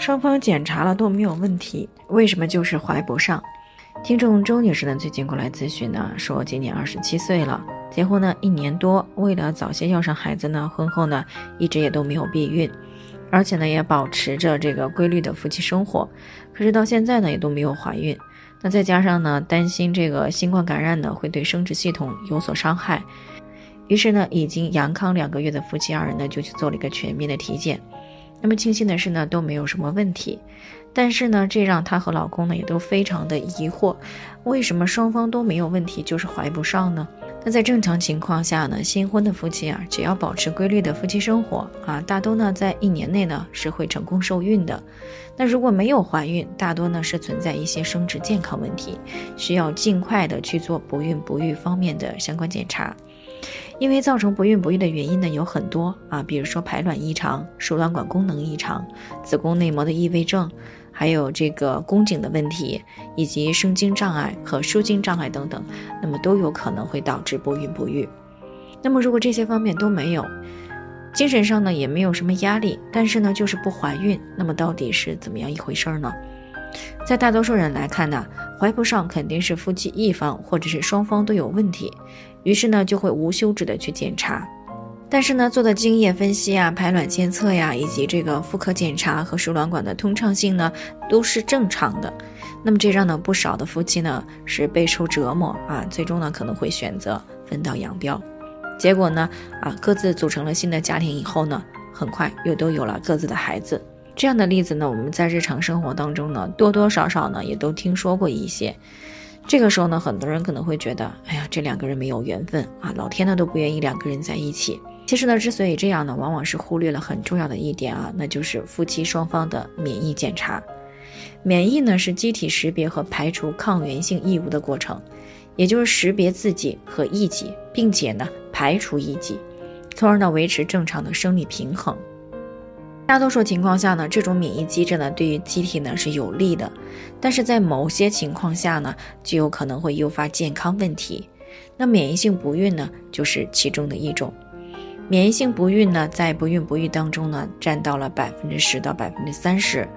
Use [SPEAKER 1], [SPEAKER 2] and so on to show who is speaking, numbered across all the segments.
[SPEAKER 1] 双方检查了都没有问题，为什么就是怀不上？听众周女士呢最近过来咨询呢，说今年二十七岁了，结婚呢一年多，为了早些要上孩子呢，婚后呢一直也都没有避孕，而且呢也保持着这个规律的夫妻生活，可是到现在呢也都没有怀孕。那再加上呢担心这个新冠感染呢会对生殖系统有所伤害，于是呢已经阳康两个月的夫妻二人呢就去做了一个全面的体检。那么庆幸的是呢，都没有什么问题，但是呢，这让她和老公呢也都非常的疑惑，为什么双方都没有问题，就是怀不上呢？那在正常情况下呢，新婚的夫妻啊，只要保持规律的夫妻生活啊，大多呢在一年内呢是会成功受孕的。那如果没有怀孕，大多呢是存在一些生殖健康问题，需要尽快的去做不孕不育方面的相关检查。因为造成不孕不育的原因呢有很多啊，比如说排卵异常、输卵管功能异常、子宫内膜的异位症，还有这个宫颈的问题，以及生精障碍和输精障碍等等，那么都有可能会导致不孕不育。那么如果这些方面都没有，精神上呢也没有什么压力，但是呢就是不怀孕，那么到底是怎么样一回事儿呢？在大多数人来看呢，怀不上肯定是夫妻一方或者是双方都有问题。于是呢，就会无休止的去检查，但是呢，做的精液分析啊、排卵监测呀，以及这个妇科检查和输卵管的通畅性呢，都是正常的。那么这让呢不少的夫妻呢是备受折磨啊，最终呢可能会选择分道扬镳。结果呢啊，各自组成了新的家庭以后呢，很快又都有了各自的孩子。这样的例子呢，我们在日常生活当中呢，多多少少呢也都听说过一些。这个时候呢，很多人可能会觉得，哎呀，这两个人没有缘分啊，老天呢都不愿意两个人在一起。其实呢，之所以这样呢，往往是忽略了很重要的一点啊，那就是夫妻双方的免疫检查。免疫呢是机体识别和排除抗原性异物的过程，也就是识别自己和异己，并且呢排除异己，从而呢维持正常的生理平衡。大多数情况下呢，这种免疫机制呢，对于机体呢是有利的，但是在某些情况下呢，就有可能会诱发健康问题。那免疫性不孕呢，就是其中的一种。免疫性不孕呢，在不孕不育当中呢，占到了百分之十到百分之三十。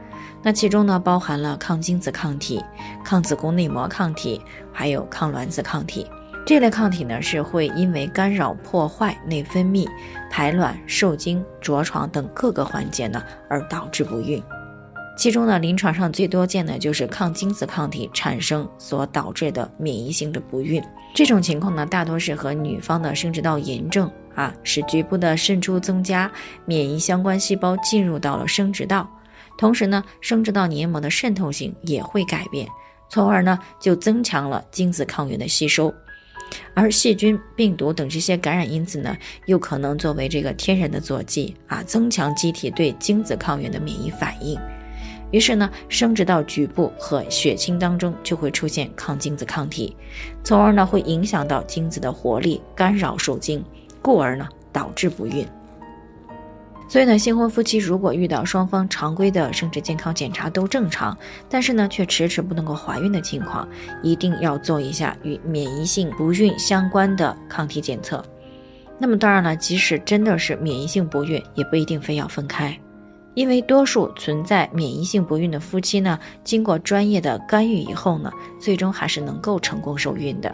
[SPEAKER 1] 那其中呢，包含了抗精子抗体、抗子宫内膜抗体，还有抗卵子抗体。这类抗体呢，是会因为干扰、破坏内分泌、排卵、受精、着床等各个环节呢，而导致不孕。其中呢，临床上最多见的就是抗精子抗体产生所导致的免疫性的不孕。这种情况呢，大多是和女方的生殖道炎症啊，使局部的渗出增加，免疫相关细胞进入到了生殖道，同时呢，生殖道黏膜的渗透性也会改变，从而呢，就增强了精子抗原的吸收。而细菌、病毒等这些感染因子呢，又可能作为这个天然的佐剂啊，增强机体对精子抗原的免疫反应。于是呢，生殖到局部和血清当中就会出现抗精子抗体，从而呢会影响到精子的活力，干扰受精，故而呢导致不孕。所以呢，新婚夫妻如果遇到双方常规的生殖健康检查都正常，但是呢却迟迟不能够怀孕的情况，一定要做一下与免疫性不孕相关的抗体检测。那么当然了，即使真的是免疫性不孕，也不一定非要分开，因为多数存在免疫性不孕的夫妻呢，经过专业的干预以后呢，最终还是能够成功受孕的。